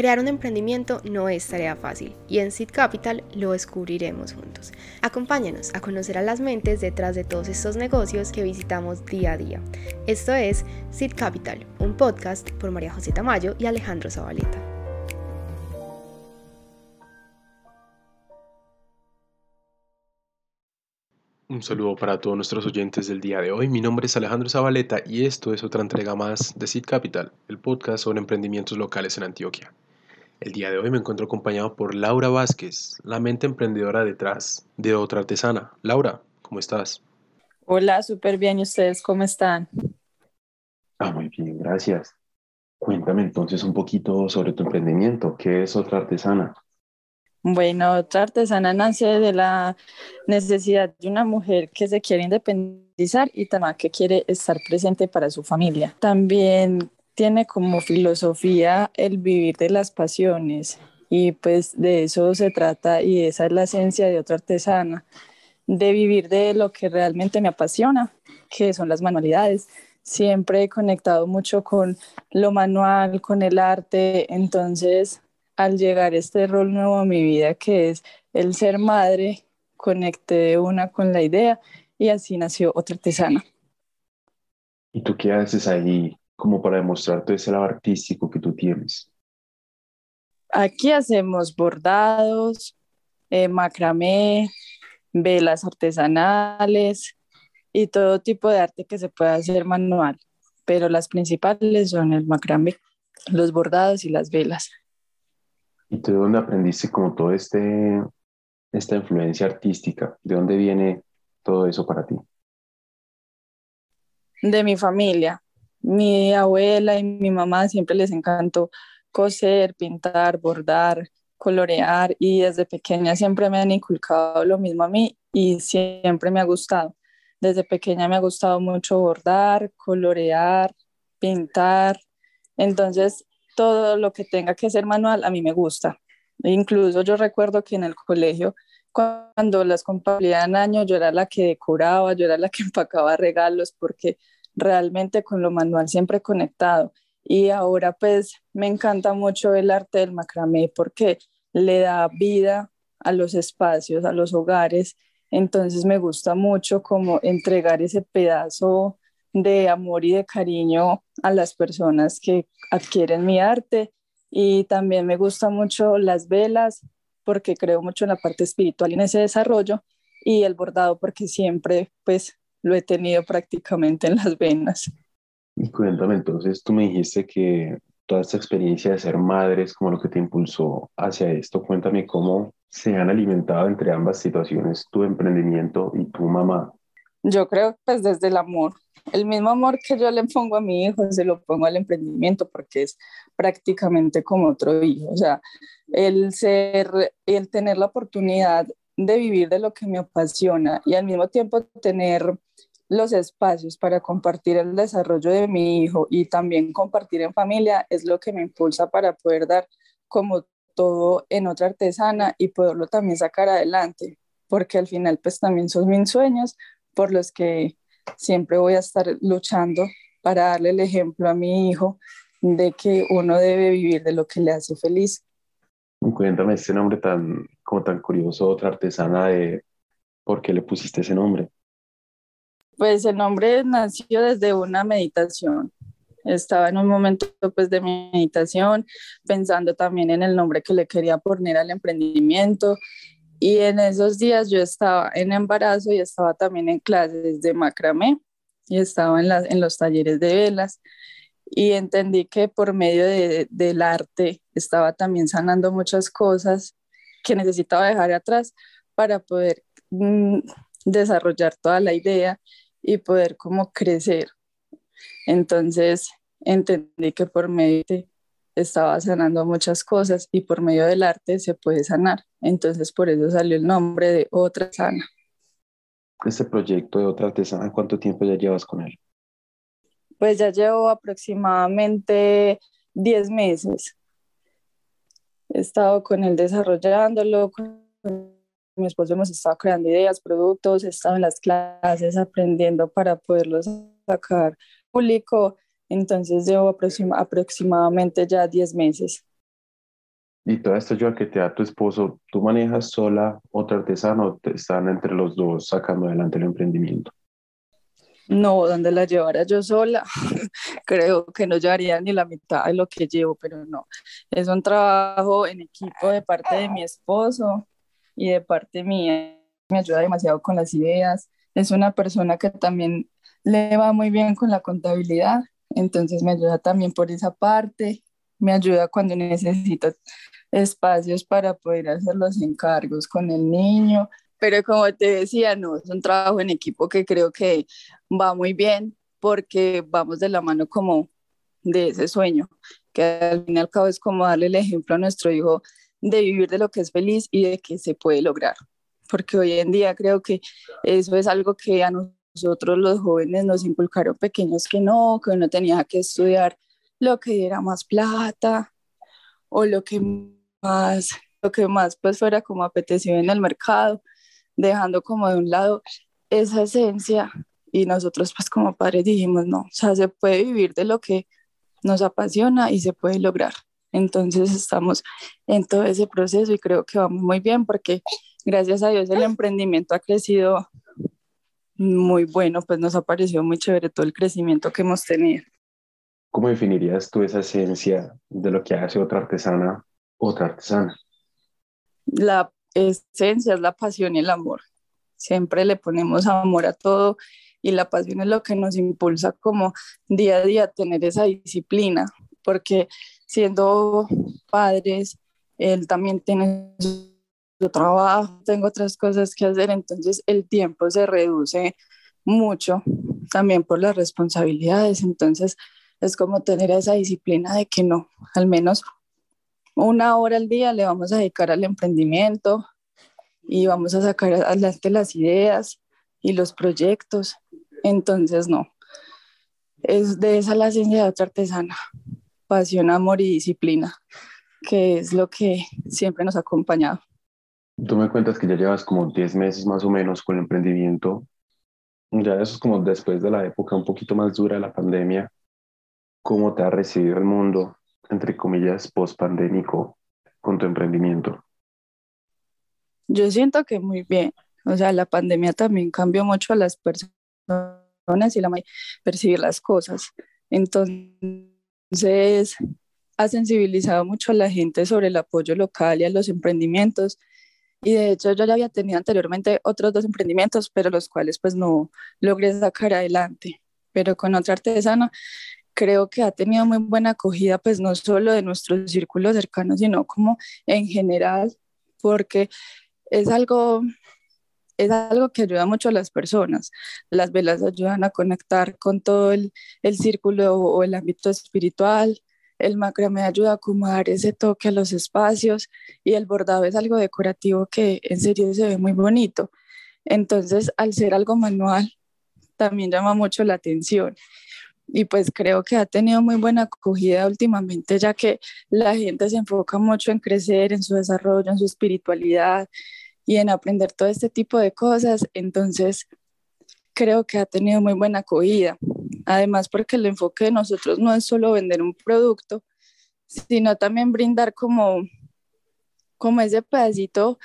Crear un emprendimiento no es tarea fácil y en Seed Capital lo descubriremos juntos. Acompáñanos a conocer a las mentes detrás de todos estos negocios que visitamos día a día. Esto es Seed Capital, un podcast por María José Tamayo y Alejandro Zabaleta. Un saludo para todos nuestros oyentes del día de hoy. Mi nombre es Alejandro Zabaleta y esto es otra entrega más de Seed Capital, el podcast sobre emprendimientos locales en Antioquia. El día de hoy me encuentro acompañado por Laura Vázquez, la mente emprendedora detrás de otra artesana. Laura, ¿cómo estás? Hola, súper bien. ¿Y ustedes cómo están? Ah, muy bien, gracias. Cuéntame entonces un poquito sobre tu emprendimiento. ¿Qué es otra artesana? Bueno, otra artesana nace de la necesidad de una mujer que se quiere independizar y también que quiere estar presente para su familia. También tiene como filosofía el vivir de las pasiones y pues de eso se trata y esa es la esencia de otra artesana, de vivir de lo que realmente me apasiona, que son las manualidades. Siempre he conectado mucho con lo manual, con el arte, entonces al llegar este rol nuevo a mi vida, que es el ser madre, conecté una con la idea y así nació otra artesana. ¿Y tú qué haces ahí como para demostrar todo ese lado artístico que tú tienes? Aquí hacemos bordados, eh, macramé, velas artesanales y todo tipo de arte que se pueda hacer manual, pero las principales son el macramé, los bordados y las velas. ¿Y tú de dónde aprendiste como todo este, esta influencia artística? ¿De dónde viene todo eso para ti? De mi familia. Mi abuela y mi mamá siempre les encantó coser, pintar, bordar, colorear y desde pequeña siempre me han inculcado lo mismo a mí y siempre me ha gustado. Desde pequeña me ha gustado mucho bordar, colorear, pintar. Entonces todo lo que tenga que ser manual a mí me gusta. Incluso yo recuerdo que en el colegio, cuando las compartían año, yo era la que decoraba, yo era la que empacaba regalos, porque realmente con lo manual siempre conectado. Y ahora pues me encanta mucho el arte del macramé porque le da vida a los espacios, a los hogares. Entonces me gusta mucho como entregar ese pedazo de amor y de cariño a las personas que adquieren mi arte y también me gustan mucho las velas porque creo mucho en la parte espiritual y en ese desarrollo y el bordado porque siempre pues lo he tenido prácticamente en las venas. Y cuéntame entonces, tú me dijiste que toda esta experiencia de ser madre es como lo que te impulsó hacia esto. Cuéntame cómo se han alimentado entre ambas situaciones, tu emprendimiento y tu mamá. Yo creo pues desde el amor, el mismo amor que yo le pongo a mi hijo, se lo pongo al emprendimiento porque es prácticamente como otro hijo. O sea, el ser, el tener la oportunidad de vivir de lo que me apasiona y al mismo tiempo tener los espacios para compartir el desarrollo de mi hijo y también compartir en familia es lo que me impulsa para poder dar como todo en otra artesana y poderlo también sacar adelante, porque al final pues también son mis sueños por los que siempre voy a estar luchando para darle el ejemplo a mi hijo de que uno debe vivir de lo que le hace feliz. Cuéntame este nombre tan, como tan curioso, otra artesana de por qué le pusiste ese nombre. Pues el nombre nació desde una meditación. Estaba en un momento pues de meditación, pensando también en el nombre que le quería poner al emprendimiento y en esos días yo estaba en embarazo y estaba también en clases de macramé y estaba en, los talleres de velas y entendí que por medio de, del arte estaba también sanando muchas cosas que necesitaba dejar atrás para poder mm, desarrollar toda la idea y poder como crecer. Entonces entendí que por medio de estaba sanando muchas cosas y por medio del arte se puede sanar. Entonces por eso salió el nombre de Otra Sana. Este proyecto de Otra Artesana, ¿cuánto tiempo ya llevas con él? Pues ya llevo aproximadamente 10 meses. He estado con él desarrollándolo, con mi esposo hemos estado creando ideas, productos, he estado en las clases aprendiendo para poderlos sacar público entonces llevo aproximadamente ya 10 meses. Y toda esta ayuda que te da tu esposo, ¿tú manejas sola otra artesana o te están entre los dos sacando adelante el emprendimiento? No, donde la llevara yo sola, creo que no llevaría ni la mitad de lo que llevo, pero no. Es un trabajo en equipo de parte de mi esposo y de parte mía. Me ayuda demasiado con las ideas. Es una persona que también le va muy bien con la contabilidad, entonces me ayuda también por esa parte. Me ayuda cuando necesito espacios para poder hacer los encargos con el niño pero como te decía, no, es un trabajo en equipo que creo que va muy bien porque vamos de la mano como de ese sueño, que al fin y al cabo es como darle el ejemplo a nuestro hijo de vivir de lo que es feliz y de que se puede lograr. Porque hoy en día creo que eso es algo que a nosotros los jóvenes nos inculcaron pequeños que no, que uno tenía que estudiar lo que diera más plata o lo que más, lo que más pues fuera como apetecido en el mercado dejando como de un lado esa esencia y nosotros pues como padres dijimos, no, o sea, se puede vivir de lo que nos apasiona y se puede lograr. Entonces estamos en todo ese proceso y creo que vamos muy bien porque gracias a Dios el emprendimiento ha crecido muy bueno, pues nos ha parecido muy chévere todo el crecimiento que hemos tenido. ¿Cómo definirías tú esa esencia de lo que hace otra artesana, otra artesana? La esencia es la pasión y el amor. Siempre le ponemos amor a todo y la pasión es lo que nos impulsa como día a día a tener esa disciplina, porque siendo padres, él también tiene su trabajo, tengo otras cosas que hacer, entonces el tiempo se reduce mucho también por las responsabilidades, entonces es como tener esa disciplina de que no, al menos una hora al día le vamos a dedicar al emprendimiento y vamos a sacar adelante las ideas y los proyectos. Entonces, no, es de esa la ciencia de otra artesana, pasión, amor y disciplina, que es lo que siempre nos ha acompañado. Tú me cuentas que ya llevas como 10 meses más o menos con el emprendimiento. Ya eso es como después de la época un poquito más dura de la pandemia. ¿Cómo te ha recibido el mundo? entre comillas, post-pandémico con tu emprendimiento? Yo siento que muy bien. O sea, la pandemia también cambió mucho a las personas y la percibir las cosas. Entonces, ha sensibilizado mucho a la gente sobre el apoyo local y a los emprendimientos. Y de hecho, yo ya había tenido anteriormente otros dos emprendimientos, pero los cuales pues no logré sacar adelante. Pero con otra artesana creo que ha tenido muy buena acogida, pues no solo de nuestros círculos cercanos, sino como en general, porque es algo, es algo que ayuda mucho a las personas. Las velas ayudan a conectar con todo el, el círculo o el ámbito espiritual. El macramé ayuda a acomodar ese toque a los espacios y el bordado es algo decorativo que en serio se ve muy bonito. Entonces, al ser algo manual, también llama mucho la atención y pues creo que ha tenido muy buena acogida últimamente, ya que la gente se enfoca mucho en crecer, en su desarrollo, en su espiritualidad y en aprender todo este tipo de cosas. Entonces, creo que ha tenido muy buena acogida. Además, porque el enfoque de nosotros no es solo vender un producto, sino también brindar como, como ese pedacito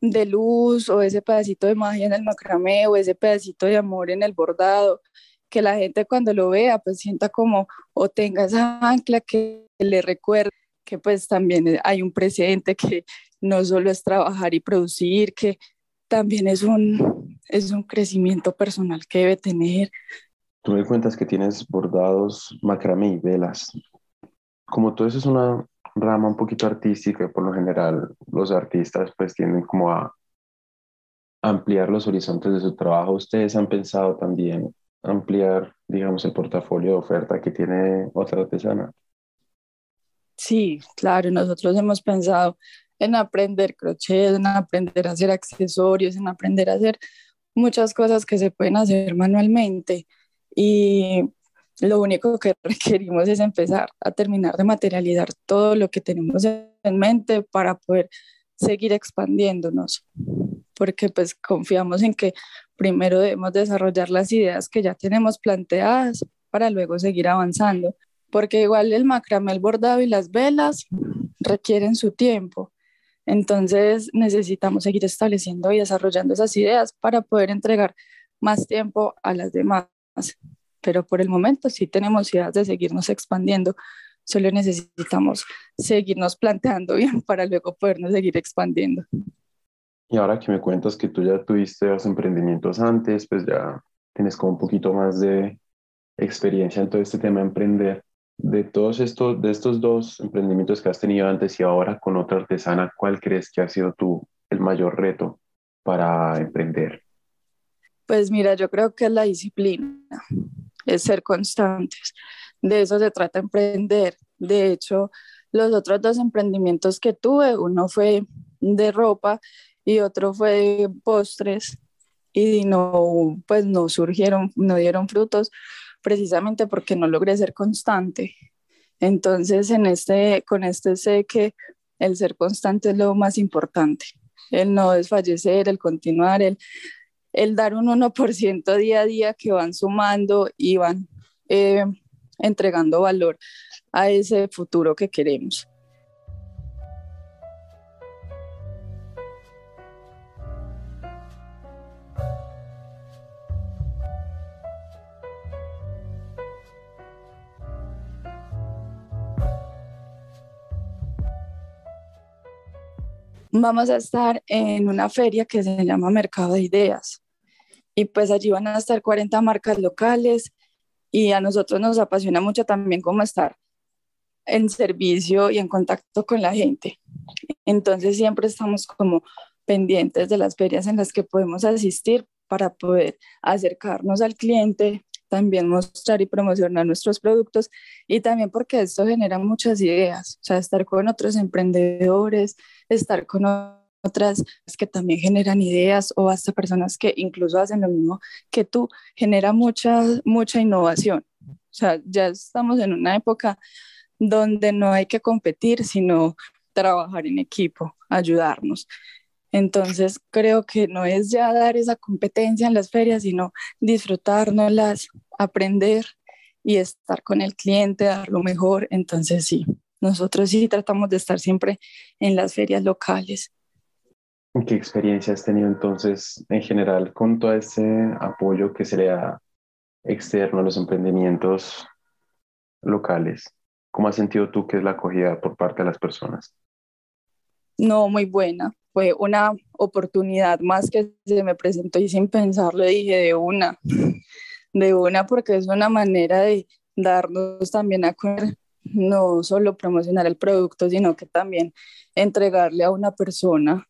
de luz o ese pedacito de magia en el macramé o ese pedacito de amor en el bordado que la gente cuando lo vea pues sienta como o tenga esa ancla que le recuerde que pues también hay un presente que no solo es trabajar y producir, que también es un, es un crecimiento personal que debe tener. Tú me cuentas que tienes bordados, macramé y velas. Como todo eso es una rama un poquito artística, por lo general los artistas pues tienden como a ampliar los horizontes de su trabajo. ¿Ustedes han pensado también ampliar, digamos, el portafolio de oferta que tiene otra artesana. Sí, claro, nosotros hemos pensado en aprender crochet, en aprender a hacer accesorios, en aprender a hacer muchas cosas que se pueden hacer manualmente. Y lo único que requerimos es empezar a terminar de materializar todo lo que tenemos en mente para poder seguir expandiéndonos, porque pues confiamos en que primero debemos desarrollar las ideas que ya tenemos planteadas para luego seguir avanzando, porque igual el macramé, el bordado y las velas requieren su tiempo. Entonces necesitamos seguir estableciendo y desarrollando esas ideas para poder entregar más tiempo a las demás. Pero por el momento sí tenemos ideas de seguirnos expandiendo. Solo necesitamos seguirnos planteando bien para luego podernos seguir expandiendo. Y ahora que me cuentas que tú ya tuviste los emprendimientos antes, pues ya tienes como un poquito más de experiencia en todo este tema de emprender. De todos estos, de estos dos emprendimientos que has tenido antes y ahora con otra artesana, ¿cuál crees que ha sido tu, el mayor reto para emprender? Pues mira, yo creo que es la disciplina, es ser constantes. De eso se trata emprender. De hecho, los otros dos emprendimientos que tuve, uno fue de ropa y otro fue de postres y no, pues no surgieron, no dieron frutos precisamente porque no logré ser constante. Entonces, en este, con este sé que el ser constante es lo más importante, el no desfallecer, el continuar, el, el dar un 1% día a día que van sumando y van eh, entregando valor a ese futuro que queremos. Vamos a estar en una feria que se llama Mercado de Ideas. Y pues allí van a estar 40 marcas locales y a nosotros nos apasiona mucho también cómo estar en servicio y en contacto con la gente. Entonces siempre estamos como pendientes de las ferias en las que podemos asistir para poder acercarnos al cliente, también mostrar y promocionar nuestros productos y también porque esto genera muchas ideas, o sea, estar con otros emprendedores, estar con otras que también generan ideas o hasta personas que incluso hacen lo mismo que tú, genera mucha, mucha innovación. O sea, ya estamos en una época donde no hay que competir, sino trabajar en equipo, ayudarnos. Entonces creo que no es ya dar esa competencia en las ferias, sino disfrutárnoslas, aprender y estar con el cliente, dar lo mejor. Entonces sí, nosotros sí tratamos de estar siempre en las ferias locales. ¿Qué experiencia has tenido entonces en general con todo ese apoyo que se le da externo a los emprendimientos locales? ¿Cómo has sentido tú que es la acogida por parte de las personas? No, muy buena fue una oportunidad más que se me presentó y sin pensarlo dije de una, de una porque es una manera de darnos también a conocer, no solo promocionar el producto, sino que también entregarle a una persona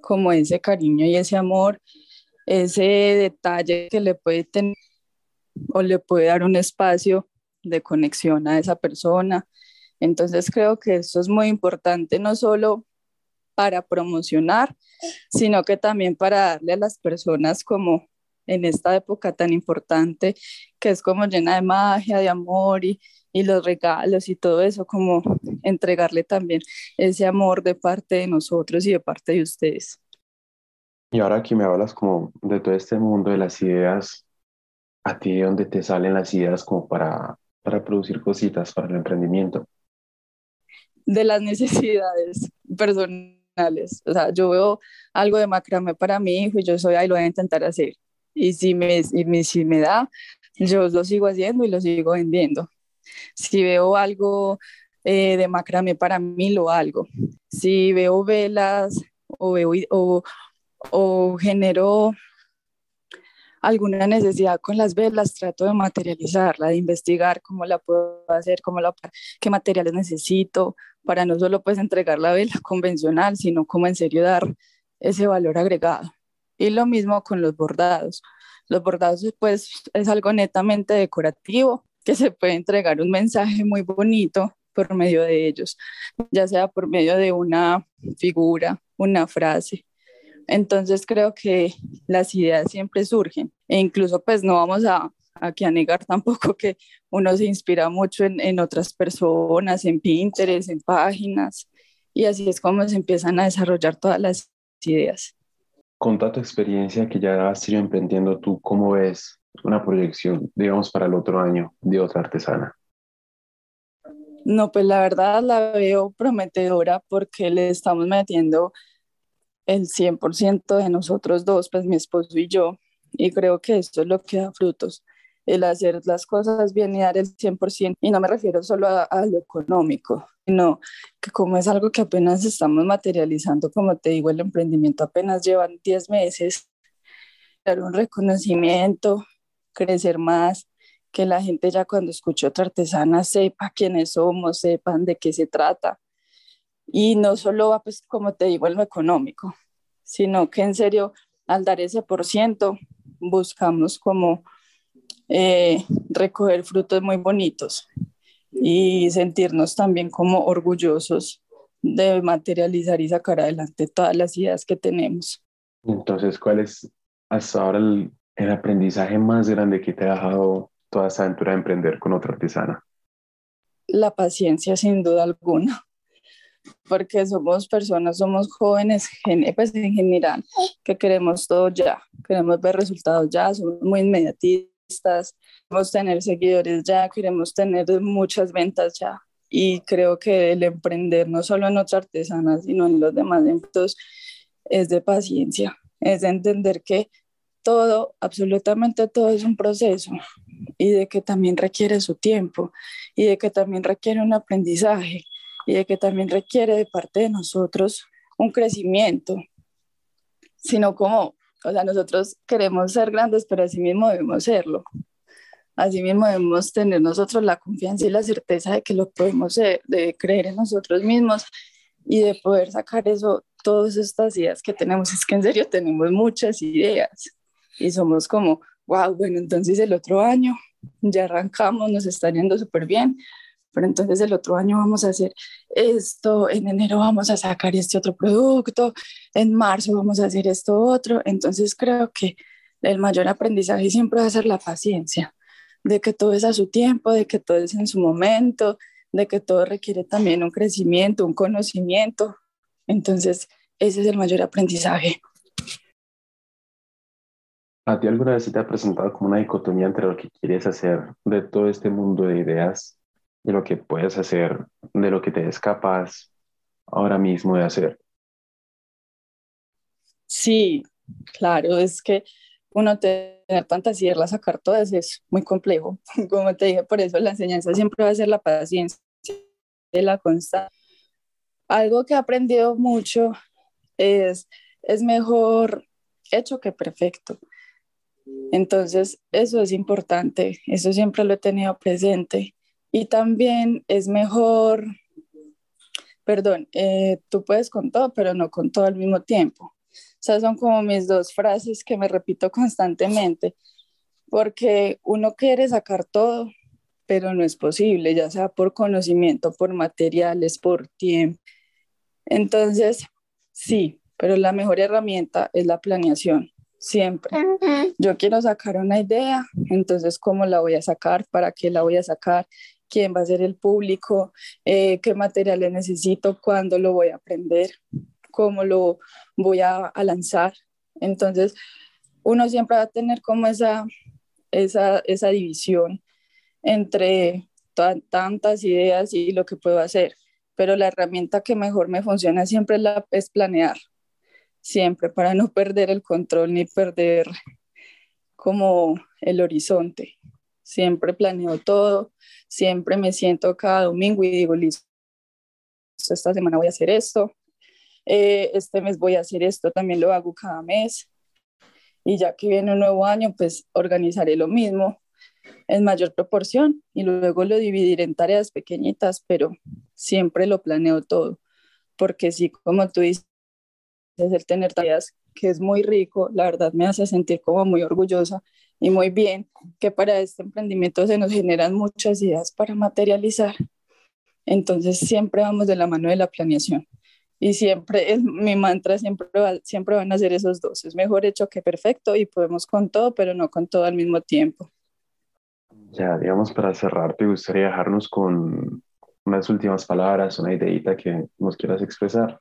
como ese cariño y ese amor, ese detalle que le puede tener o le puede dar un espacio de conexión a esa persona. Entonces creo que eso es muy importante, no solo para promocionar, sino que también para darle a las personas como en esta época tan importante, que es como llena de magia, de amor y, y los regalos y todo eso, como entregarle también ese amor de parte de nosotros y de parte de ustedes. Y ahora que me hablas como de todo este mundo de las ideas, ¿a ti de dónde te salen las ideas como para, para producir cositas para el emprendimiento? De las necesidades personales o sea, yo veo algo de macramé para mi hijo y yo soy, ahí lo voy a intentar hacer. Y si me, y si me da, yo lo sigo haciendo y lo sigo vendiendo. Si veo algo eh, de macramé para mí, lo hago. Si veo velas o, veo, o, o genero alguna necesidad con las velas, trato de materializarla, de investigar cómo la puedo hacer, cómo la, qué materiales necesito, para no solo pues entregar la vela convencional, sino como en serio dar ese valor agregado. Y lo mismo con los bordados. Los bordados pues es algo netamente decorativo, que se puede entregar un mensaje muy bonito por medio de ellos, ya sea por medio de una figura, una frase. Entonces creo que las ideas siempre surgen e incluso pues no vamos a, aquí a negar tampoco que uno se inspira mucho en, en otras personas, en Pinterest, en páginas y así es como se empiezan a desarrollar todas las ideas. Con toda tu experiencia que ya has ido emprendiendo tú, ¿cómo ves una proyección, digamos, para el otro año de otra artesana? No, pues la verdad la veo prometedora porque le estamos metiendo el 100% de nosotros dos, pues mi esposo y yo, y creo que esto es lo que da frutos, el hacer las cosas bien y dar el 100%, y no me refiero solo a, a lo económico, sino que como es algo que apenas estamos materializando, como te digo, el emprendimiento apenas llevan 10 meses, dar un reconocimiento, crecer más, que la gente ya cuando escuche otra artesana sepa quiénes somos, sepan de qué se trata. Y no solo va, pues, como te digo, en lo económico, sino que en serio, al dar ese por ciento, buscamos como eh, recoger frutos muy bonitos y sentirnos también como orgullosos de materializar y sacar adelante todas las ideas que tenemos. Entonces, ¿cuál es hasta ahora el, el aprendizaje más grande que te ha dejado toda esta aventura de emprender con otra artesana? La paciencia, sin duda alguna, porque somos personas, somos jóvenes, pues en general, que queremos todo ya, queremos ver resultados ya, somos muy inmediatistas, queremos tener seguidores ya, queremos tener muchas ventas ya. Y creo que el emprender no solo en otra artesana, sino en los demás eventos, es de paciencia, es de entender que todo, absolutamente todo es un proceso y de que también requiere su tiempo y de que también requiere un aprendizaje y de que también requiere de parte de nosotros un crecimiento, sino como, o sea, nosotros queremos ser grandes, pero así mismo debemos serlo. Así mismo debemos tener nosotros la confianza y la certeza de que lo podemos ser, de creer en nosotros mismos y de poder sacar eso, todas estas ideas que tenemos. Es que en serio tenemos muchas ideas y somos como, wow, bueno, entonces el otro año ya arrancamos, nos está yendo súper bien, pero entonces el otro año vamos a hacer esto, en enero vamos a sacar este otro producto, en marzo vamos a hacer esto otro, entonces creo que el mayor aprendizaje siempre va a ser la paciencia, de que todo es a su tiempo, de que todo es en su momento, de que todo requiere también un crecimiento, un conocimiento, entonces ese es el mayor aprendizaje. ¿A ti alguna vez se te ha presentado como una dicotomía entre lo que quieres hacer de todo este mundo de ideas, de lo que puedes hacer, de lo que te es capaz ahora mismo de hacer? Sí, claro, es que uno tener tantas ideas, sacar todas es muy complejo. Como te dije, por eso la enseñanza siempre va a ser la paciencia la constancia. Algo que he aprendido mucho es, es mejor hecho que perfecto. Entonces, eso es importante, eso siempre lo he tenido presente. Y también es mejor, perdón, eh, tú puedes con todo, pero no con todo al mismo tiempo. O sea, son como mis dos frases que me repito constantemente, porque uno quiere sacar todo, pero no es posible, ya sea por conocimiento, por materiales, por tiempo. Entonces, sí, pero la mejor herramienta es la planeación siempre. Yo quiero sacar una idea, entonces cómo la voy a sacar, para qué la voy a sacar, quién va a ser el público, eh, qué materiales necesito, cuándo lo voy a aprender, cómo lo voy a, lanzar. Entonces, uno siempre va a tener como esa, esa, esa división entre tantas ideas y lo que puedo hacer, pero la herramienta que mejor me funciona siempre la, es planear siempre para no perder el control ni perder como el horizonte. Siempre planeo todo, siempre me siento cada domingo y digo, listo, esta semana voy a hacer esto, eh, este mes voy a hacer esto, también lo hago cada mes. Y ya que viene un nuevo año, pues organizaré lo mismo en mayor proporción y luego lo dividiré en tareas pequeñitas, pero siempre lo planeo todo, porque sí, como tú dices, es el tener tareas que es muy rico, la verdad me hace sentir como muy orgullosa y muy bien, que para este emprendimiento se nos generan muchas ideas para materializar. Entonces siempre vamos de la mano de la planeación y siempre es mi mantra siempre siempre van a ser esos dos, es mejor hecho que perfecto y podemos con todo, pero no con todo al mismo tiempo. Ya, digamos, para cerrar, ¿te gustaría dejarnos con unas últimas palabras, una ideita que nos quieras expresar?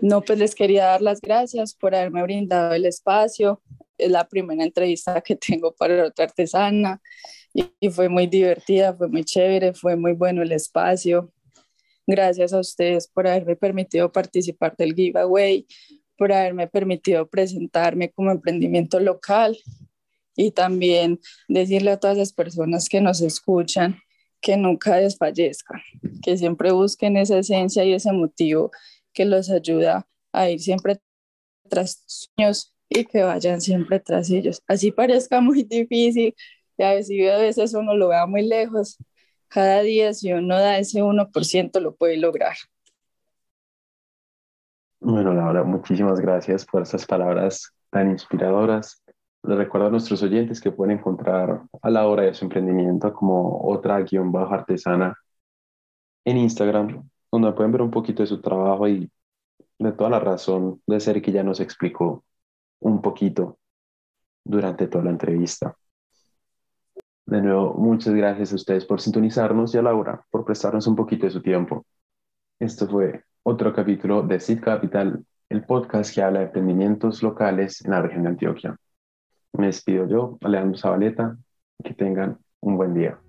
No, pues les quería dar las gracias por haberme brindado el espacio. Es la primera entrevista que tengo para otra artesana y, fue muy divertida, fue muy chévere, fue muy bueno el espacio. Gracias a ustedes por haberme permitido participar del giveaway, por haberme permitido presentarme como emprendimiento local y también decirle a todas las personas que nos escuchan que nunca desfallezcan, que siempre busquen esa esencia y ese motivo que los ayuda a ir siempre tras sus sueños y que vayan siempre tras ellos. Así parezca muy difícil y a veces uno lo vea muy lejos, cada día si uno da ese 1% lo puede lograr. Bueno, Laura, muchísimas gracias por esas palabras tan inspiradoras. Les recuerdo a nuestros oyentes que pueden encontrar a la hora de su emprendimiento como otra guion bajo artesana en Instagram, donde pueden ver un poquito de su trabajo y de toda la razón de ser que ya nos explicó un poquito durante toda la entrevista. De nuevo, muchas gracias a ustedes por sintonizarnos y a Laura por prestarnos un poquito de su tiempo. Esto fue otro capítulo de Seed Capital, el podcast que habla de emprendimientos locales en la región de Antioquia. Me despido yo, Alejandro Zabaleta. Que tengan un buen día.